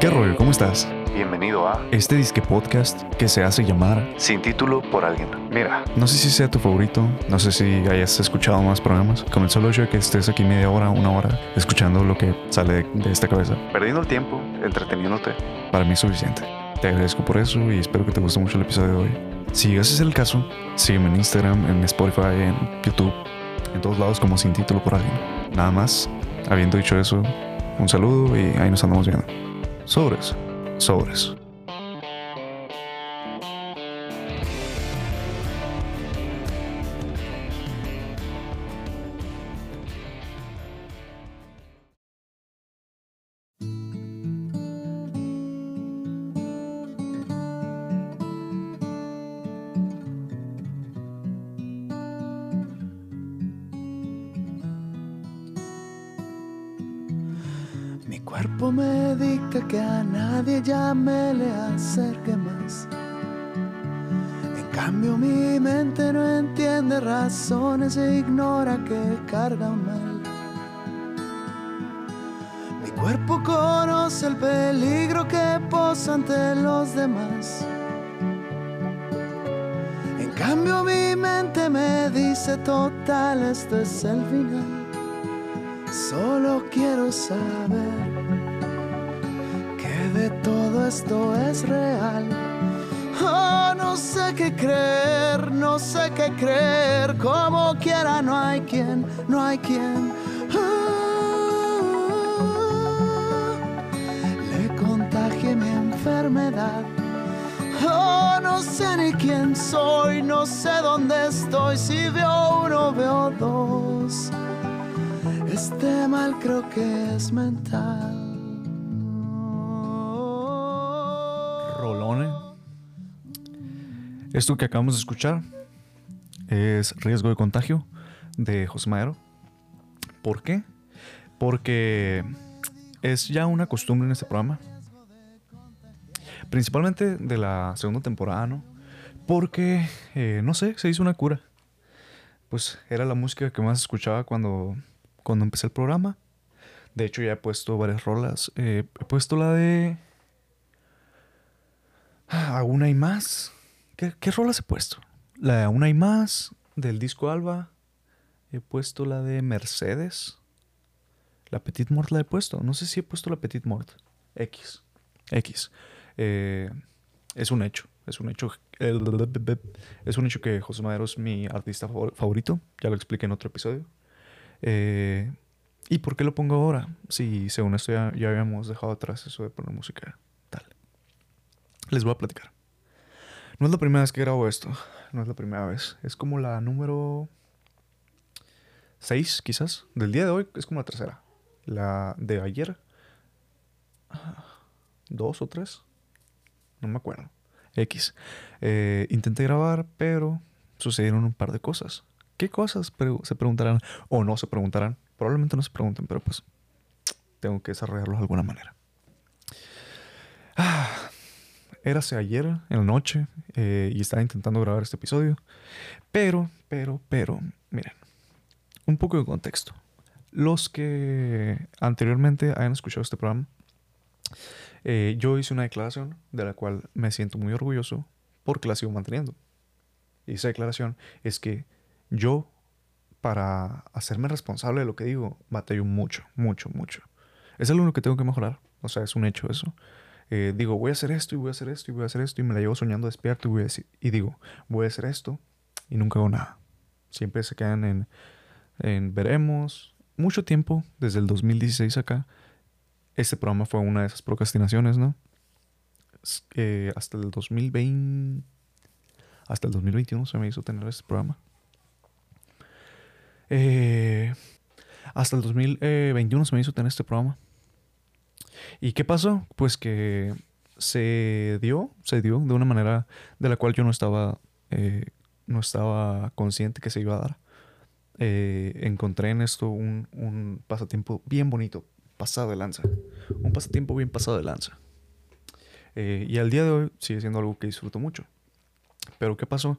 ¿Qué rollo? ¿Cómo estás? Bienvenido a Este disque podcast que se hace llamar. Sin título por alguien. Mira, No sé si sea tu favorito, no sé si hayas escuchado más programas, con el solo hecho de que estés aquí media hora, una hora, escuchando lo que sale de, esta cabeza. perdiendo el tiempo, entreteniéndote. Para mí es suficiente. Te agradezco por eso y espero que te guste mucho el episodio de hoy. Si ese es el caso, sígueme en Instagram, en Spotify, en YouTube, en todos lados como sin título por alguien. Nada más, habiendo dicho eso, un saludo y ahí nos andamos viendo. Sobres, sobres. Ah, le contagie mi enfermedad. Oh, no sé ni quién soy, no sé dónde estoy. Si veo uno, veo dos. Este mal creo que es mental. Rolone. Esto que acabamos de escuchar es Riesgo de Contagio de José Madero. ¿Por qué? Porque es ya una costumbre en este programa. Principalmente de la segunda temporada, ¿no? Porque, eh, no sé, se hizo una cura. Pues era la música que más escuchaba cuando, cuando empecé el programa. De hecho, ya he puesto varias rolas. Eh, he puesto la de Ah, Aún hay más. ¿Qué, rolas he puesto? La de Aún hay más del disco Alba. He puesto la de Mercedes. La Petit Mort la he puesto. No sé si he puesto la Petit Mort. X. X. Eh, es un hecho. Es un hecho. Es un hecho que José Madero es mi artista favor- favorito. Ya lo expliqué en otro episodio. Eh, ¿Y por qué lo pongo ahora? Si según esto ya, ya habíamos dejado atrás eso de poner música tal. Les voy a platicar. No es la primera vez que grabo esto. No es la primera vez. Es como la número 6, quizás. Del día de hoy es como la tercera. La de ayer. Dos o tres. No me acuerdo. X. Eh, intenté grabar, pero sucedieron un par de cosas. ¿Qué cosas? Se preguntarán. O no se preguntarán. Probablemente no se pregunten, pero pues tengo que desarrollarlos de alguna manera. Ah, érase ayer en la noche eh, y estaba intentando grabar este episodio. Pero, pero, pero, miren, un poco de contexto. Los que anteriormente hayan escuchado este programa, eh, yo hice una declaración de la cual me siento muy orgulloso porque la sigo manteniendo. Y esa declaración es que yo, para hacerme responsable de lo que digo, batallo mucho, mucho, mucho. Es algo que tengo que mejorar. O sea, es un hecho eso eh, digo, voy a hacer esto y voy a hacer esto y voy a hacer esto y me la llevo soñando despierto y, y digo, voy a hacer esto y nunca hago nada. Siempre se quedan en, en veremos. Mucho tiempo, desde el 2016 acá, este programa fue una de esas procrastinaciones, ¿no? Eh, hasta el 2020, hasta el 2021 se me hizo tener este programa. Eh, hasta el 2021 se me hizo tener este programa. ¿Y qué pasó? Pues que se dio, se dio de una manera de la cual yo no estaba, eh, no estaba consciente que se iba a dar. Eh, encontré en esto un, pasatiempo bien bonito, pasado de lanza. Un pasatiempo bien pasado de lanza. Eh, y al día de hoy sigue siendo algo que disfruto mucho. Pero ¿qué pasó?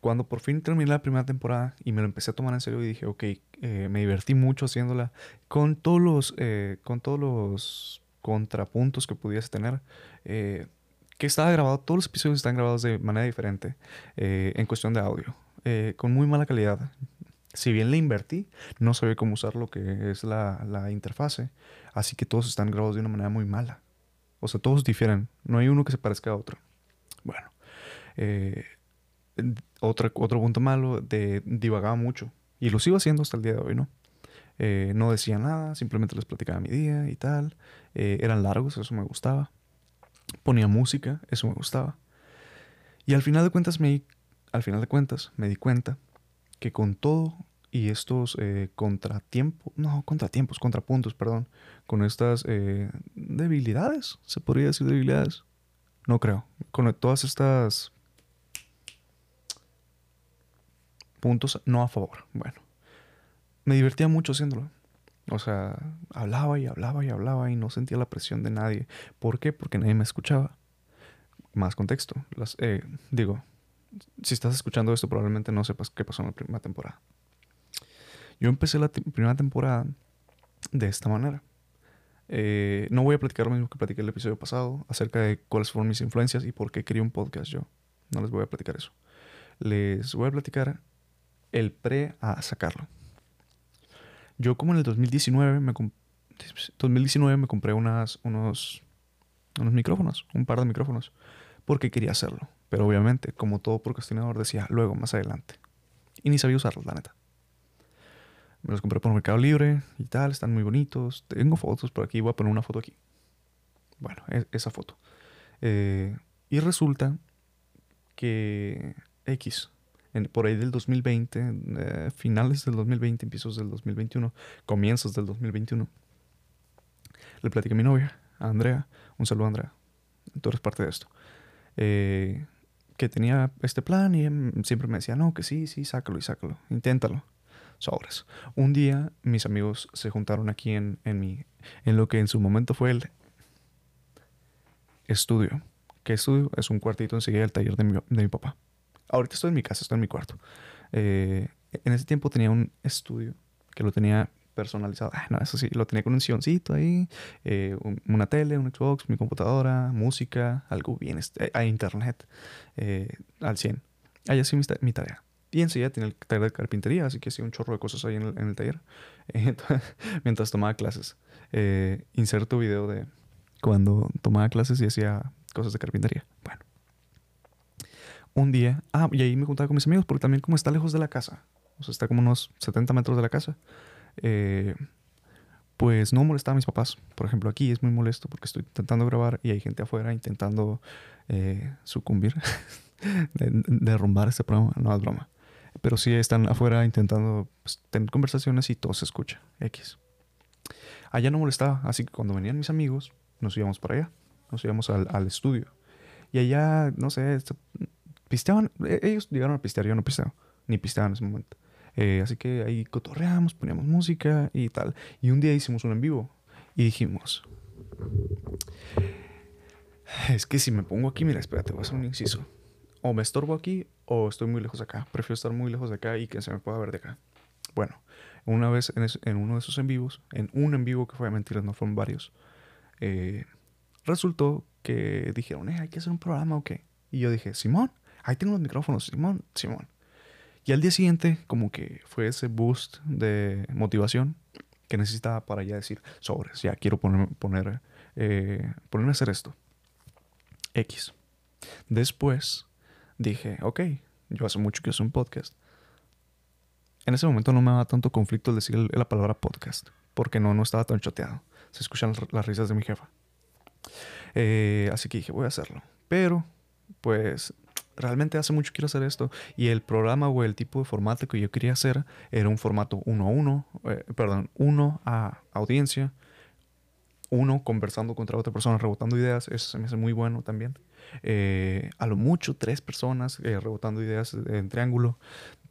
Cuando por fin terminé la primera temporada y me lo empecé a tomar en serio y dije, ok, eh, me divertí mucho haciéndola con todos los, con todos los contrapuntos que pudiese tener. que estaba grabado, todos los episodios están grabados de manera diferente en cuestión de audio, con muy mala calidad. Si bien le invertí, no sabía cómo usar lo que es la, la interfase, así que todos están grabados de una manera muy mala. O sea, todos difieren, no hay uno que se parezca a otro. Bueno, eh, otro, otro punto malo, de divagaba mucho, y lo sigo haciendo hasta el día de hoy, ¿no? Eh, no decía nada, simplemente les platicaba mi día y tal. Eh, eran largos, eso me gustaba. Ponía música, eso me gustaba. Y al final de cuentas me al final de cuentas me di cuenta que con todo y estos eh, contratiempos, no, contratiempos, contrapuntos, perdón, con estas eh, debilidades, se podría decir debilidades, no creo, con todas estas puntos no a favor, bueno, me divertía mucho haciéndolo. O sea, hablaba y hablaba y hablaba y no sentía la presión de nadie. ¿Por qué? Porque nadie me escuchaba. Más contexto. Las, eh, digo, si estás escuchando esto probablemente no sepas qué pasó en la primera temporada. Yo empecé la primera temporada de esta manera. Eh, no voy a platicar lo mismo que platiqué el episodio pasado acerca de cuáles fueron mis influencias y por qué quería un podcast yo. No les voy a platicar eso. Les voy a platicar el pre a sacarlo. Yo como en el 2019 me, com- 2019 me compré unas, unos, unos micrófonos, un par de micrófonos, porque quería hacerlo. Pero obviamente, como todo procrastinador, decía luego, más adelante. Y ni sabía usarlos, la neta. Me los compré por Mercado Libre y tal, están muy bonitos. Tengo fotos por aquí, voy a poner una foto aquí. Bueno, e- esa foto. Eh, y resulta que X, en- por ahí del 2020, eh, finales del 2020, empiezos del 2021, comienzos del 2021, le platiqué a mi novia, a Andrea, un saludo Andrea, tú eres parte de esto, eh, que tenía este plan y siempre me decía, no, que sí, sí, sácalo y sácalo, inténtalo. Sobres. Un día mis amigos se juntaron aquí en, en, mi, en lo que en su momento fue el estudio. ¿Qué estudio? Es un cuartito enseguida del taller de mi, de mi papá. Ahorita estoy en mi casa, estoy en mi cuarto. Eh, en ese tiempo tenía un estudio que lo tenía personalizado. Ah, no, eso sí, lo tenía con un silloncito ahí, eh, un- una tele, un Xbox, mi computadora, música, algo bien, este, a internet, eh, al 100. Ahí hacía mi, mi tarea. Y enseguida tenía el taller de carpintería, así que hacía un chorro de cosas ahí en el, en el taller, eh, mientras tomaba clases. Eh, inserto video de cuando tomaba clases y hacía cosas de carpintería. Bueno. Un día, ah, y ahí me juntaba con mis amigos, porque también como está lejos de la casa, o sea, está como unos 70 metros de la casa, eh, pues no molestaba a mis papás. Por ejemplo, aquí es muy molesto porque estoy intentando grabar y hay gente afuera intentando eh, sucumbir, de- de- derrumbar este programa. No es broma. Pero sí están afuera intentando pues, tener conversaciones y todo se escucha. X. Allá no molestaba, así que cuando venían mis amigos, nos íbamos para allá. Nos íbamos al, al estudio. Y allá, no sé, se- pisteaban. e- Ellos llegaron a pistear, yo no pisteo. Ni pisteaba en ese momento. Eh, así que ahí cotorreamos, poníamos música y tal. Y un día hicimos un en vivo. Y dijimos... Es que si me pongo aquí, mira, espérate, voy a hacer un inciso. O me estorbo aquí o estoy muy lejos de acá. Prefiero estar muy lejos de acá y que se me pueda ver de acá. Bueno, una vez en, es- en uno de esos en vivos, en un en vivo que fue de mentiras, no fueron varios, eh, resultó que dijeron, eh, hay que hacer un programa o qué. Y yo dije, Simón, ahí tengo los micrófonos, Simón, Simón. Y al día siguiente, como que fue ese boost de motivación que necesitaba para ya decir, sobres, ya quiero poner, poner, eh, ponerme a hacer esto. X. Después dije, ok, yo hace mucho que hago un podcast. En ese momento no me daba tanto conflicto decir la palabra podcast, porque no, no estaba tan choteado. Se escuchan las risas de mi jefa. Eh, así que dije, voy a hacerlo. Pero, pues, realmente hace mucho quiero hacer esto. Y el programa o el tipo de formato que yo quería hacer era un formato uno a uno, eh, perdón, uno a audiencia, uno conversando contra otra persona, rebotando ideas. Eso se me hace muy bueno también. Eh, a lo mucho, tres personas eh, rebotando ideas en triángulo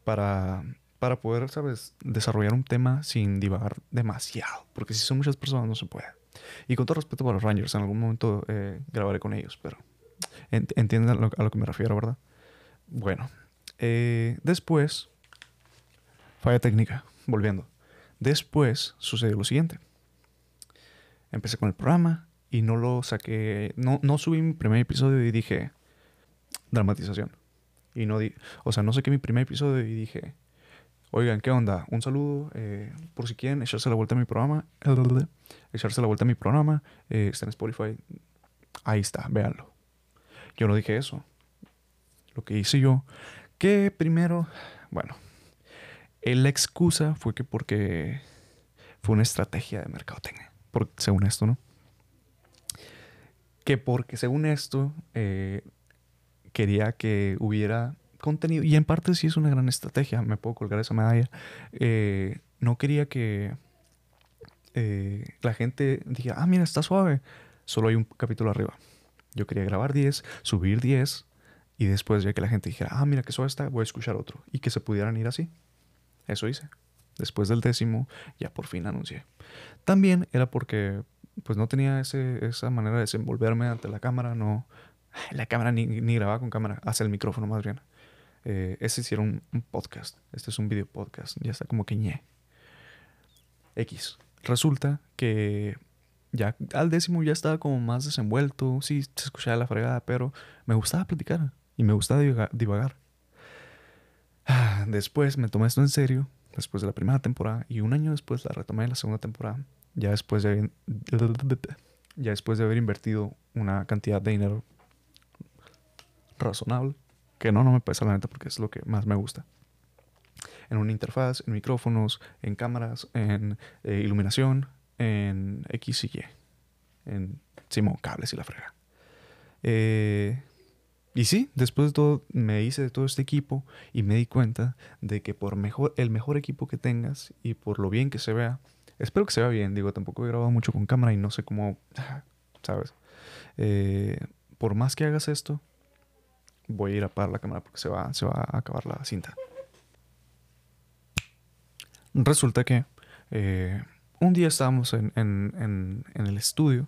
para, para poder, ¿sabes?, desarrollar un tema sin divagar demasiado. Porque si son muchas personas, no se puede. Y con todo respeto para los Rangers, en algún momento grabaré con ellos, pero entienden a lo, que me refiero, ¿verdad? Bueno, eh, después, falla técnica, volviendo. Después sucedió lo siguiente. Empecé con el programa y no lo saqué, no, no subí mi primer episodio y dije, dramatización. Y no di, o sea, no saqué mi primer episodio y dije, oigan, ¿qué onda? Un saludo, eh, por si quieren echarse la vuelta a mi programa, echarse la vuelta a mi programa, eh, está en Spotify, ahí está, véanlo. Yo no dije eso. Lo que hice yo, que primero, bueno, la excusa fue que porque fue una estrategia de mercadotecnia, por, según esto, ¿no? Que porque según esto eh, quería que hubiera contenido, y en parte sí es una gran estrategia, me puedo colgar esa medalla, eh, no quería que eh, la gente dijera, ah, mira, está suave, solo hay un capítulo arriba. Yo quería grabar 10, subir 10, y después ya que la gente dijera, ah, mira, que suave está, voy a escuchar otro, y que se pudieran ir así. Eso hice. Después del décimo, ya por fin anuncié. También era porque pues no tenía ese, esa manera de desenvolverme ante la cámara, no... La cámara ni, ni grababa con cámara, hace el micrófono más bien. Eh, ese era un, podcast. Este es un video podcast. Ya está como que ñe. X. Resulta que ya al décimo ya estaba como más desenvuelto. Sí, se escuchaba la fregada, pero me gustaba platicar y me gustaba divagar. Después me tomé esto en serio, después de la primera temporada, y un año después la retomé en la segunda temporada, ya después de, ya después de haber invertido una cantidad de dinero razonable, que no, no me pesa la neta porque es lo que más me gusta. En una interfaz, en micrófonos, en cámaras, en eh, iluminación, en X y Y, en Simón, cables y la frega. Eh, y sí, después de todo, me hice de todo este equipo y me di cuenta de que por mejor, el mejor equipo que tengas y por lo bien que se vea, espero que se vea bien, digo, tampoco he grabado mucho con cámara y no sé cómo, ¿sabes? Eh, por más que hagas esto, voy a ir a apagar la cámara porque se va, se va a acabar la cinta. Resulta que eh, un día estábamos en, el estudio,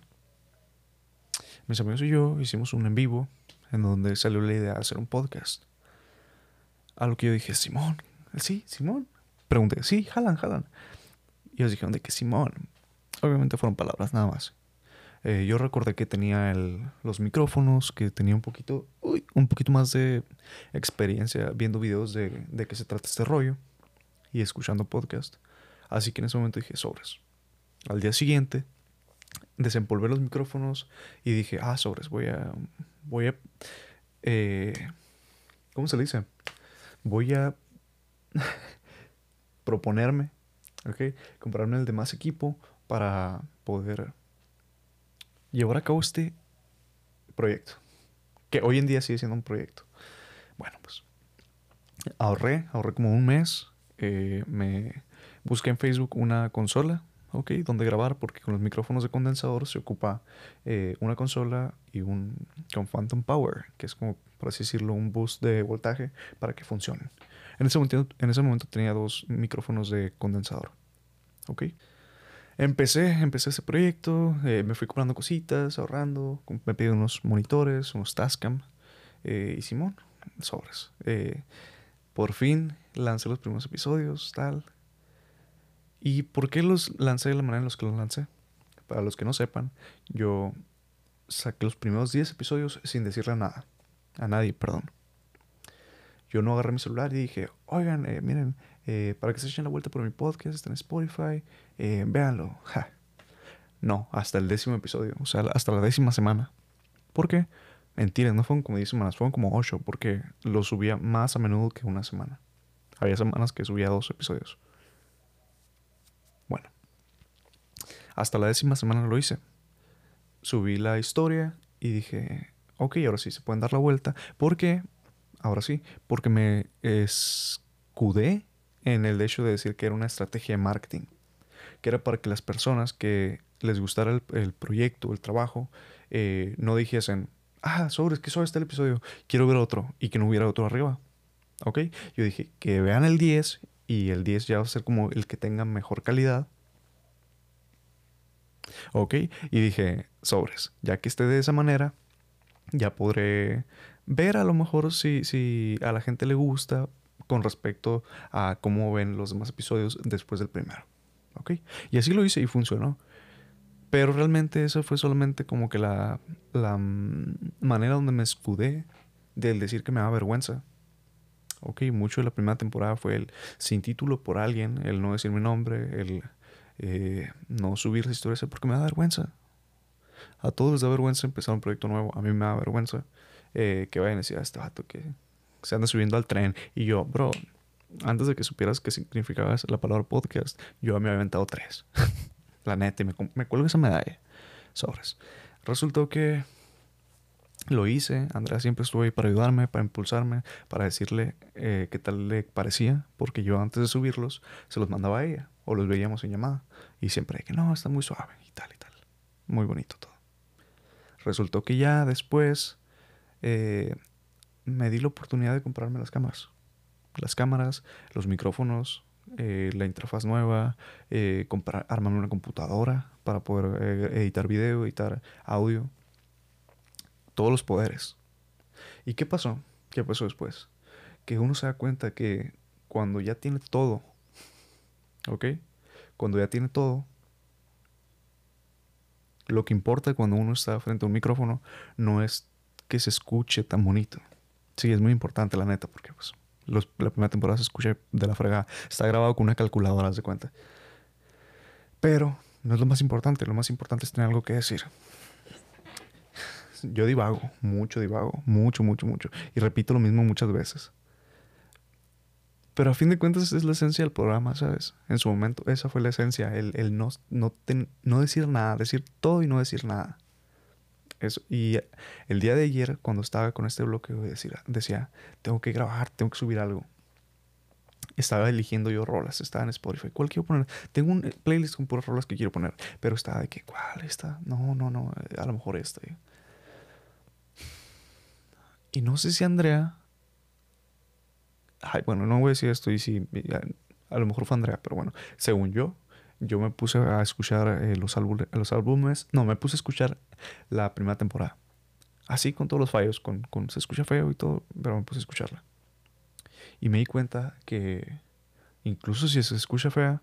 mis amigos y yo hicimos un en vivo en donde salió la idea de hacer un podcast. A lo que yo dije, Simón, sí, Simón. Pregunté, sí, jalan, jalan. Y ellos dijeron de que Simón. Obviamente fueron palabras nada más. Eh, yo recordé que tenía los micrófonos, que tenía un poquito, un poquito más de experiencia viendo videos de, de qué se trata este rollo y escuchando podcast. Así que en ese momento dije, sobres. Al día siguiente, desempolvé los micrófonos y dije, ah, sobres, voy a, voy a, eh, ¿cómo se le dice? Voy a proponerme, ¿ok? Comprarme el demás equipo para poder llevar a cabo este proyecto. Que hoy en día sigue siendo un proyecto. Bueno, pues ahorré, ahorré como un mes. Eh, me busqué en Facebook una consola ok, donde grabar, porque con los micrófonos de condensador se ocupa eh, una consola y un con Phantom Power, que es como, por así decirlo, un boost de voltaje para que funcionen. En ese momento, en ese momento tenía dos micrófonos de condensador, ok. Empecé, empecé ese proyecto, eh, me fui comprando cositas, ahorrando, me pedí unos monitores, unos Tascam, eh, y Simón, sobres. por fin lancé los primeros episodios, tal, ¿Y por qué los lancé de la manera en los que los lancé? Para los que no sepan, yo saqué los primeros 10 episodios sin decirle nada. A nadie, perdón. Yo no agarré mi celular y dije, oigan, eh, miren, eh, para que se echen la vuelta por mi podcast, está en Spotify, eh, véanlo. No, hasta el décimo episodio, o sea, hasta la décima semana. ¿Por qué? Mentiras, no fueron como 10 semanas, fueron como 8, porque lo subía más a menudo que una semana. Había semanas que subía dos episodios. Bueno, hasta la décima semana lo hice. Subí la historia y dije, ok, ahora sí se pueden dar la vuelta. ¿Por qué? Ahora sí, porque me escudé en el hecho de decir que era una estrategia de marketing, que era para que las personas que les gustara el, proyecto, el trabajo, eh, no dijesen, ah, sobres, que sobre está el episodio, quiero ver otro, y que no hubiera otro arriba. ¿Ok? Yo dije, que vean el 10 y el 10 ya va a ser como el que tenga mejor calidad. Ok, y dije, sobres, ya que esté de esa manera, ya podré ver a lo mejor si, si a la gente le gusta con respecto a cómo ven los demás episodios después del primero. Ok, y así lo hice y funcionó. Pero realmente eso fue solamente como que la, la mm, manera donde me escudé del decir que me da vergüenza. Ok, mucho de la primera temporada fue el sin título por alguien, el no decir mi nombre, el eh, no subir las historias porque me da vergüenza. A todos les da vergüenza empezar un proyecto nuevo. A mí me da vergüenza eh, que vayan a decir a este vato que se anda subiendo al tren. Y yo, bro, antes de que supieras qué significaba la palabra podcast, yo me había inventado tres. la neta, y me, me cuelgo esa medalla. Sobres. Resultó que lo hice. Andrea siempre estuvo ahí para ayudarme, para impulsarme, para decirle eh, qué tal le parecía, porque yo antes de subirlos se los mandaba a ella o los veíamos en llamada y siempre que no, está muy suave y tal y tal. Muy bonito todo. Resultó que ya después eh, me di la oportunidad de comprarme las cámaras. Las cámaras, los micrófonos, eh, la interfaz nueva, comprar, armarme una computadora para poder editar video, editar audio todos los poderes. ¿Y qué pasó? ¿Qué pasó después? Que uno se da cuenta que cuando ya tiene todo, ¿ok? Cuando ya tiene todo, lo que importa cuando uno está frente a un micrófono no es que se escuche tan bonito. Sí, es muy importante, la neta, porque pues, la primera temporada se escucha de la fregada. Está grabado con una calculadora, haz de cuenta. Pero no es lo más importante. Lo más importante es tener algo que decir yo divago, mucho divago, mucho, mucho, mucho. Y repito lo mismo muchas veces. Pero a fin de cuentas es la esencia del programa, ¿sabes? En su momento esa fue la esencia, el, no, no, no decir nada, decir todo y no decir nada. Eso. Y el día de ayer, cuando estaba con este bloqueo, decía, decía, tengo que grabar, tengo que subir algo. Estaba eligiendo yo rolas, estaba en Spotify. ¿Cuál quiero poner? Tengo un playlist con puras rolas que quiero poner, pero estaba de que, ¿cuál está? No, no, no, a lo mejor esta. Y no sé si Andrea. Ay, bueno, no voy a decir esto y si. A, lo mejor fue Andrea, pero bueno, según yo, yo me puse a escuchar eh, los, álbumes, los álbumes. No, me puse a escuchar la primera temporada. Así con todos los fallos, con, con se escucha feo y todo, pero me puse a escucharla. Y me di cuenta que incluso si se escucha fea,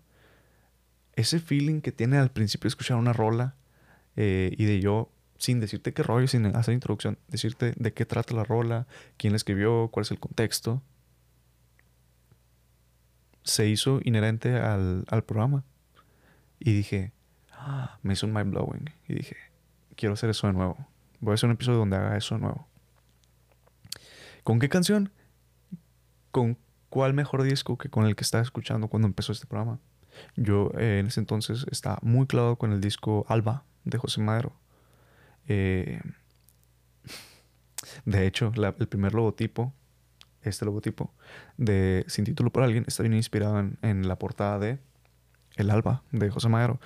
ese feeling que tiene al principio de escuchar una rola eh, y de yo sin decirte qué rollo, sin hacer introducción, decirte de qué trata la rola, quién la escribió, cuál es el contexto, se hizo inherente al, programa. Y dije, ah, me hizo un mind blowing. Y dije, quiero hacer eso de nuevo. Voy a hacer un episodio donde haga eso de nuevo. ¿Con qué canción? ¿Con cuál mejor disco que con el que estaba escuchando cuando empezó este programa? Yo eh, en ese entonces estaba muy clavado con el disco Alba de José Madero. Eh, de hecho, el primer logotipo, este logotipo de Sin título por alguien, está bien inspirado en, la portada de El Alba de José Madero.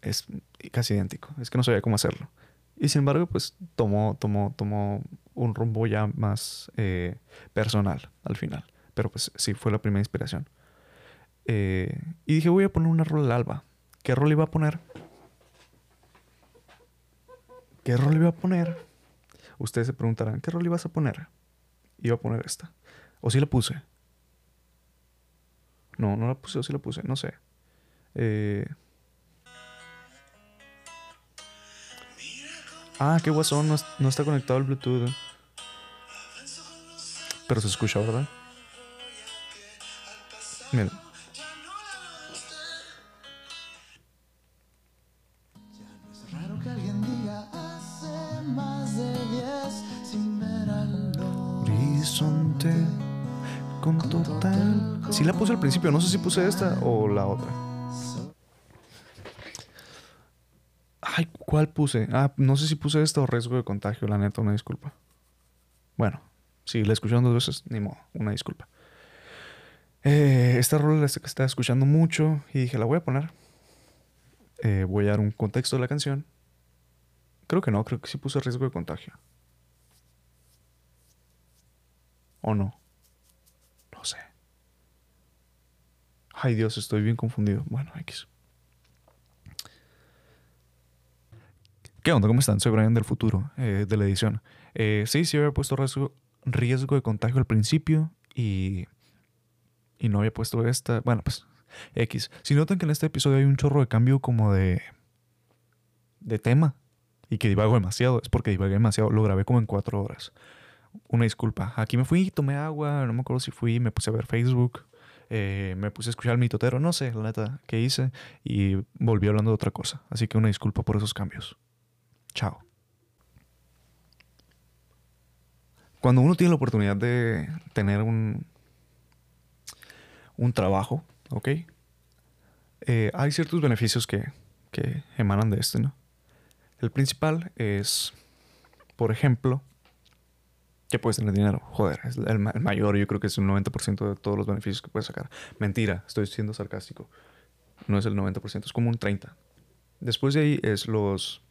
Es casi idéntico. Es que no sabía cómo hacerlo. Y sin embargo, pues tomó, tomó, tomó un rumbo ya más eh, personal al final. Pero pues sí, fue la primera inspiración. Eh, y dije, voy a poner una rol al alba. ¿Qué rol iba a poner? ¿Qué rol iba a poner? Ustedes se preguntarán, ¿qué rol ibas a poner? Iba a poner esta. ¿O sí la puse? No, no la puse o sí la puse, no sé. Eh... Ah, qué guasón, no, no está conectado al Bluetooth. Pero se escucha, ¿verdad? Miren. Principio, no sé si puse esta o la otra. Ay, ¿cuál puse? Ah, no sé si puse esta o riesgo de contagio, la neta, una disculpa. Bueno, si la escucharon dos veces, ni modo, una disculpa. Eh, esta rola la estaba escuchando mucho y dije, la voy a poner. Eh, voy a dar un contexto de la canción. Creo que no, creo que sí puse riesgo de contagio. ¿O? No sé. Ay Dios, estoy bien confundido. Bueno, X. ¿Qué onda? ¿Cómo están? Soy Brian del futuro, eh, de la edición. Eh, sí, sí había puesto riesgo, de contagio al principio y, y no había puesto esta. Bueno, pues X. Si notan que en este episodio hay un chorro de cambio como de de tema y que divago demasiado. Es porque divagué demasiado. Lo grabé como en cuatro horas. Una disculpa. Aquí me fui, tomé agua, no me acuerdo si fui, me puse a ver Facebook, eh, me puse a escuchar el mitotero, no sé, la neta, qué hice y volví hablando de otra cosa. Así que una disculpa por esos cambios. Chao. Cuando uno tiene la oportunidad de tener un, un trabajo, ¿ok? Eh, hay ciertos beneficios que, que emanan de este, ¿no? El principal es, por ejemplo, que puedes tener dinero. Joder, es el, ma- el mayor, yo creo que es un 90% de todos los beneficios que puedes sacar. Mentira, estoy siendo sarcástico. No es el 90%, es como un 30%. Después de ahí es los...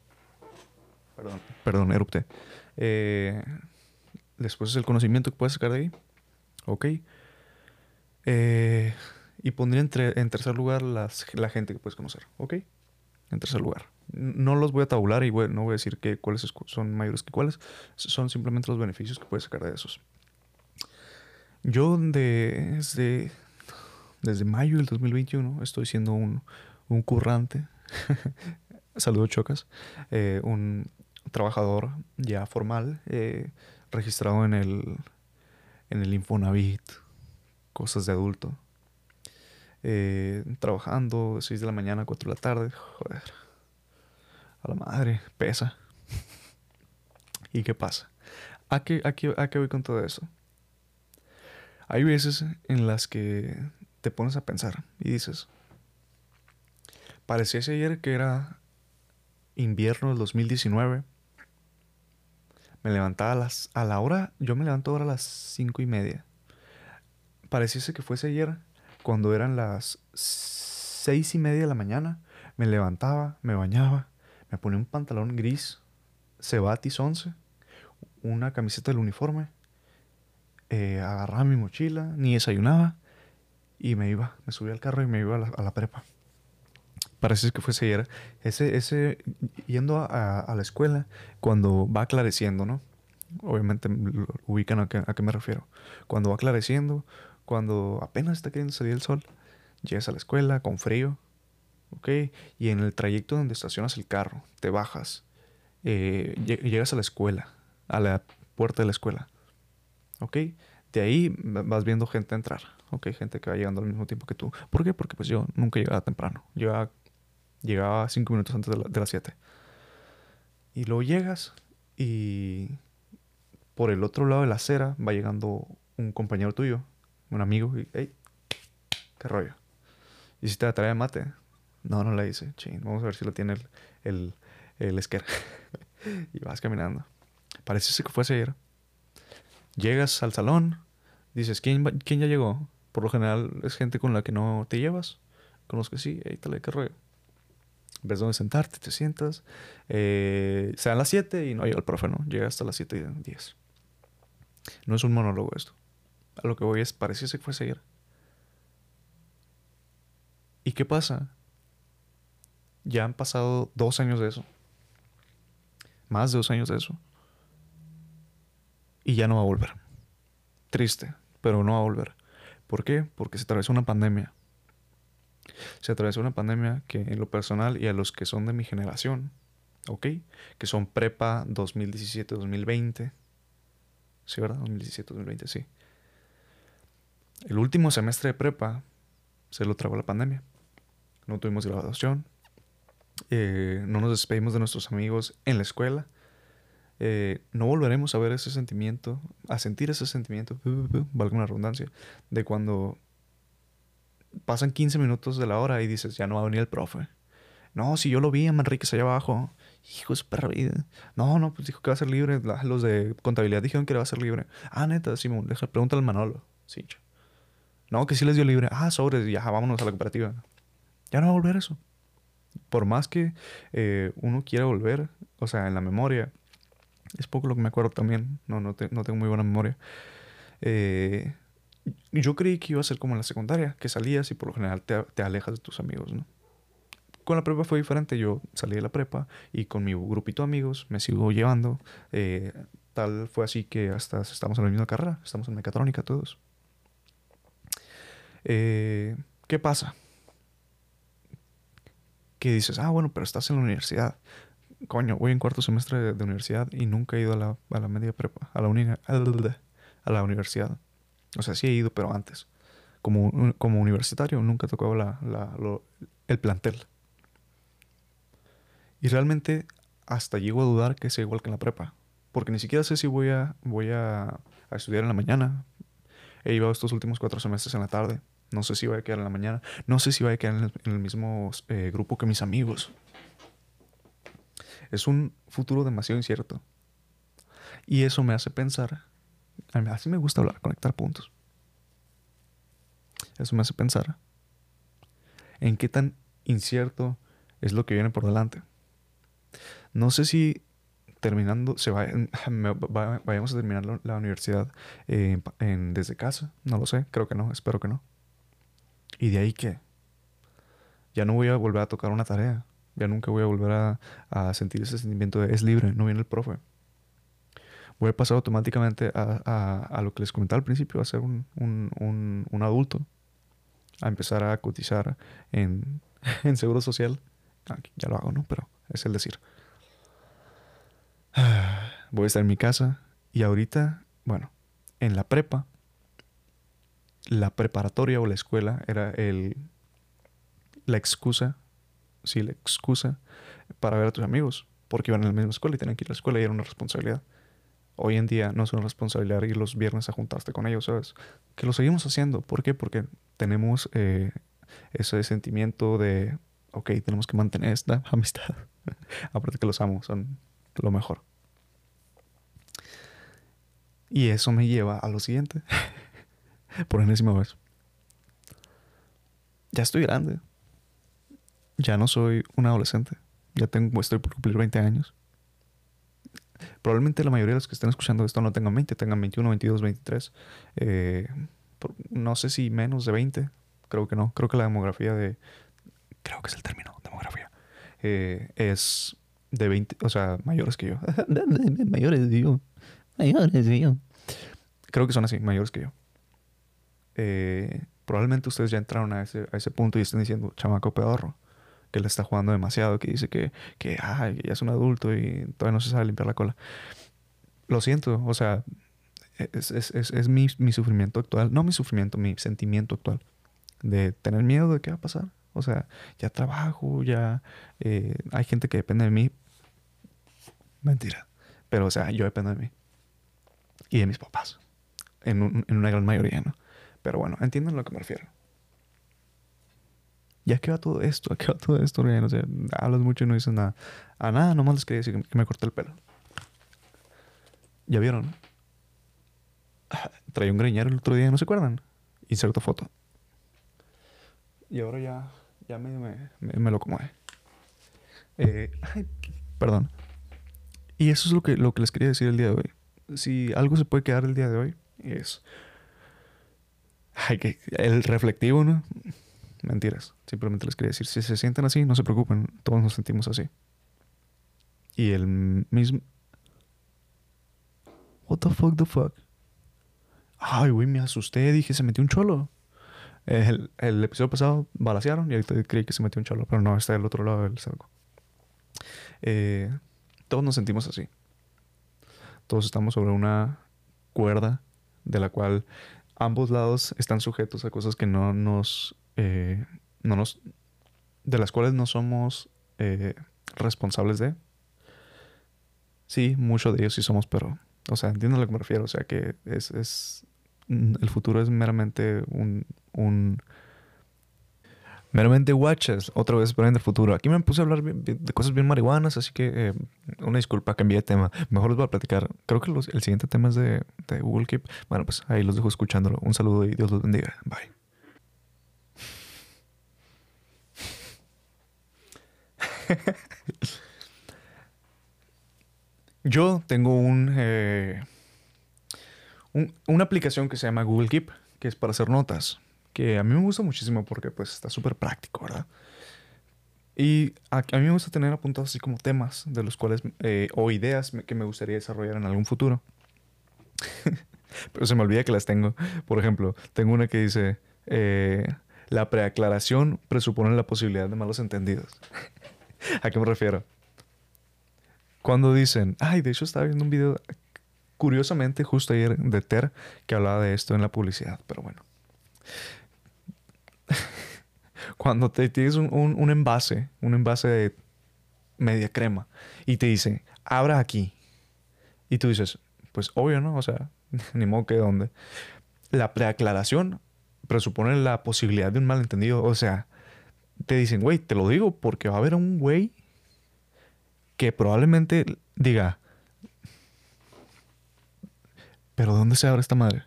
Perdón, perdón, erupté. Eh, después es el conocimiento que puedes sacar de ahí. Ok. Eh, y pondría entre- en tercer lugar las, la gente que puedes conocer. Ok. En tercer lugar. No los voy a tabular y no voy a decir cuáles es- son mayores que cuáles. Son simplemente los beneficios que puedes sacar de esos. Yo de- desde, desde mayo del 2021 estoy siendo un, un currante. Saludos, chocas. Eh, un trabajador ya formal, eh, registrado en el, en el Infonavit, cosas de adulto. Eh, trabajando 6 de la mañana a 4 de la tarde. Joder. A la madre, pesa. ¿Y qué pasa? ¿A qué, a, qué, ¿A qué voy con todo eso? Hay veces en las que te pones a pensar y dices, pareciese ayer que era invierno del 2019. Me levantaba a, las, a la hora, yo me levanto ahora a las cinco y media. Pareciese que fuese ayer cuando eran las seis y media de la mañana. Me levantaba, me bañaba, me ponía un pantalón gris, Cebatis 11, una camiseta del uniforme, eh, agarraba mi mochila, ni desayunaba y me iba, me subía al carro y me iba a la, a la prepa. Parece que fuese ayer. Ese, ese, yendo a- a la escuela, cuando va aclareciendo, ¿no? Obviamente lo ubican a qué, a qué me refiero. Cuando va aclareciendo, cuando apenas está queriendo salir el sol, llegas a la escuela con frío, ¿ok? Y en el trayecto donde estacionas el carro, te bajas, eh, lle- llegas a la escuela, a la puerta de la escuela, ¿ok? De ahí va- vas viendo gente entrar, ¿ok? Gente que va llegando al mismo tiempo que tú. ¿Por qué? Porque pues yo nunca llegaba temprano. Llegaba, llegaba cinco minutos antes de, la- de las siete. Y luego llegas y por el otro lado de la acera va llegando un compañero tuyo, un amigo, y hey, qué rollo. ¿Y si te la trae de mate? No, no la hice. Vamos a ver si la tiene el, el, el esquer. y vas caminando. Parece que fuese ayer. Llegas al salón, dices, ¿quién, ¿quién ya llegó? Por lo general es gente con la que no te llevas. Con los que sí, hey, tal, qué rollo. Ves dónde sentarte, te sientas. Eh, se dan las 7 y no llega el profe, ¿no? Llega hasta las 7 y 10. No es un monólogo esto. A lo que voy es, pareciese que fuese ayer. ¿Y qué pasa? Ya han pasado dos años de eso. Más de dos años de eso. Y ya no va a volver. Triste, pero no va a volver. ¿Por qué? Porque se atravesó una pandemia. Se atravesó una pandemia que en lo personal y a los que son de mi generación, ¿ok? Que son prepa 2017-2020. Sí, ¿verdad? 2017-2020, sí. El último semestre de prepa se lo tragó la pandemia. No tuvimos graduación. Eh, no nos despedimos de nuestros amigos en la escuela. Eh, no volveremos a ver ese sentimiento, a sentir ese sentimiento, valga una redundancia, de cuando pasan 15 minutos de la hora y dices, ya no va a venir el profe. No, si yo lo vi a Manríquez allá abajo. Hijo de su perra vida. No, no, pues dijo que va a ser libre. Los de contabilidad dijeron que va a ser libre. Ah, neta, Simón, deja, pregúntale al Manolo. Sí. No, que sí les dio libre. Ah, sobres, ya, vámonos a la cooperativa. Ya no va a volver eso. Por más que eh, uno quiera volver, o sea, en la memoria, es poco lo que me acuerdo también. No, no, te- no tengo muy buena memoria. Eh, yo creí que iba a ser como en la secundaria, que salías y por lo general te, te alejas de tus amigos, ¿no? Con la prepa fue diferente. Yo salí de la prepa y con mi grupito de amigos me sigo llevando. Eh, tal fue así que hasta estamos en la misma carrera. Estamos en mecatrónica todos. Eh, ¿Qué pasa? Que dices, ah, bueno, pero estás en la universidad. coño, voy en cuarto semestre de, universidad y nunca he ido a la, a la media prepa, a la, uni- a la universidad. O sea, sí he ido, pero antes. Como, como universitario nunca tocaba la, el plantel. Y realmente hasta llego a dudar que sea igual que en la prepa. Porque ni siquiera sé si voy a, voy a estudiar en la mañana. He llevado estos últimos cuatro semestres en la tarde. No sé si voy a quedar en la mañana. No sé si voy a quedar en el, mismo eh, grupo que mis amigos. Es un futuro demasiado incierto. Y eso me hace pensar. a mí- Así me gusta hablar, conectar puntos. Eso me hace pensar en qué tan incierto es lo que viene por delante. No sé si terminando, se va, vayamos a terminar la, universidad eh, en- desde casa. No lo sé, creo que no, espero que no. ¿Y de ahí qué? Ya no voy a volver a tocar una tarea. Ya nunca voy a volver a, sentir ese sentimiento de es libre, no viene el profe. Voy a pasar automáticamente a, a- lo que les comentaba al principio, a ser un, un- un- un adulto. A empezar a cotizar en, en seguro social. Ah, ya lo hago, ¿no? Pero es el decir. Voy a estar en mi casa y ahorita, bueno, en la prepa, la preparatoria o la escuela era el, la excusa, sí, la excusa para ver a tus amigos, porque iban a la misma escuela y tenían que ir a la escuela y era una responsabilidad. Hoy en día no es una responsabilidad ir los viernes a juntarte con ellos, ¿sabes? Que lo seguimos haciendo. ¿Por qué? Porque tenemos eh, ese sentimiento de, ok, tenemos que mantener esta amistad. Aparte que los amo, son lo mejor. Y eso me lleva a lo siguiente. Por enésima vez. Ya estoy grande. Ya no soy un adolescente. Ya tengo, estoy por cumplir 20 años. Probablemente la mayoría de los que estén escuchando esto no tengan 20, tengan 21, 22, 23. Eh, por- no sé si menos de 20. Creo que no. Creo que la demografía de... Creo que es el término, demografía. eh, es de 20, o sea, mayores que yo. mayores que yo. Mayores que yo. Creo que son así, mayores que yo. Eh, probablemente ustedes ya entraron a ese, a ese punto y estén diciendo, chamaco pedorro, que le está jugando demasiado, que dice que, que ay, ya es un adulto y todavía no se sabe limpiar la cola. Lo siento, o sea, es, es, es, es mi, mi sufrimiento actual, no mi sufrimiento, mi sentimiento actual, de tener miedo de qué va a pasar. O sea, ya trabajo, ya eh, hay gente que depende de mí. Mentira. Pero, o sea, yo dependo de mí. Y de mis papás. En, un- en una gran mayoría, ¿no? Pero bueno, entienden a lo que me refiero. ¿Ya qué va todo esto? ¿A qué va todo esto, Ryan? O hablas mucho y no dices nada. A nada, nomás les quería decir que, me corté el pelo. ¿Ya vieron? Traía un greñero el otro día, ¿no se acuerdan? Inserto foto. Y ahora ya, ya me, me, lo acomodé. Eh, ay, perdón. Y eso es lo que, lo que les quería decir el día de hoy. Si algo se puede quedar el día de hoy, es... Ay, que el reflectivo, ¿no? Mentiras. Simplemente les quería decir, si se sienten así, no se preocupen. Todos nos sentimos así. Y el mismo... What the fuck, the fuck? Ay, güey, me asusté. Dije, se metió un cholo. El, el episodio pasado balacearon y ahorita creí que se metió un cholo. Pero no, está del otro lado del cerco. Eh, todos nos sentimos así. Todos estamos sobre una cuerda de la cual ambos lados están sujetos a cosas que no nos, eh, no nos, de las cuales no somos eh, responsables de. Sí, muchos de ellos sí somos, pero, o sea, entiendo a lo que me refiero. O sea, que es, es el futuro es meramente un, un meramente watches. Otra vez para el futuro. Aquí me puse a hablar de cosas bien marihuanas, así que eh, una disculpa, cambié de tema. Mejor les voy a platicar. Creo que el siguiente tema es de, de Google Keep. Bueno, pues ahí los dejo escuchándolo. Un saludo y Dios los bendiga. Bye. Yo tengo un, eh, un- una aplicación que se llama Google Keep, que es para hacer notas, que a mí me gusta muchísimo porque pues está súper práctico, ¿verdad? Y a, a mí me gusta tener apuntados así como temas de los cuales, eh, o ideas que me gustaría desarrollar en algún futuro. Pero se me olvida que las tengo. Por ejemplo, tengo una que dice, eh, la preaclaración presupone la posibilidad de malos entendidos. ¿A qué me refiero? Cuando dicen, ay, de hecho estaba viendo un video, curiosamente, justo ayer de Ter, que hablaba de esto en la publicidad, pero bueno. Cuando te tienes un, un- envase, un envase de media crema, y te dice, abra aquí. Y tú dices, pues obvio, ¿no? O sea, ni modo que dónde. La preaclaración presupone la posibilidad de un malentendido. O sea, te dicen, güey, te lo digo porque va a haber un güey que probablemente diga, pero ¿dónde se abre esta madre?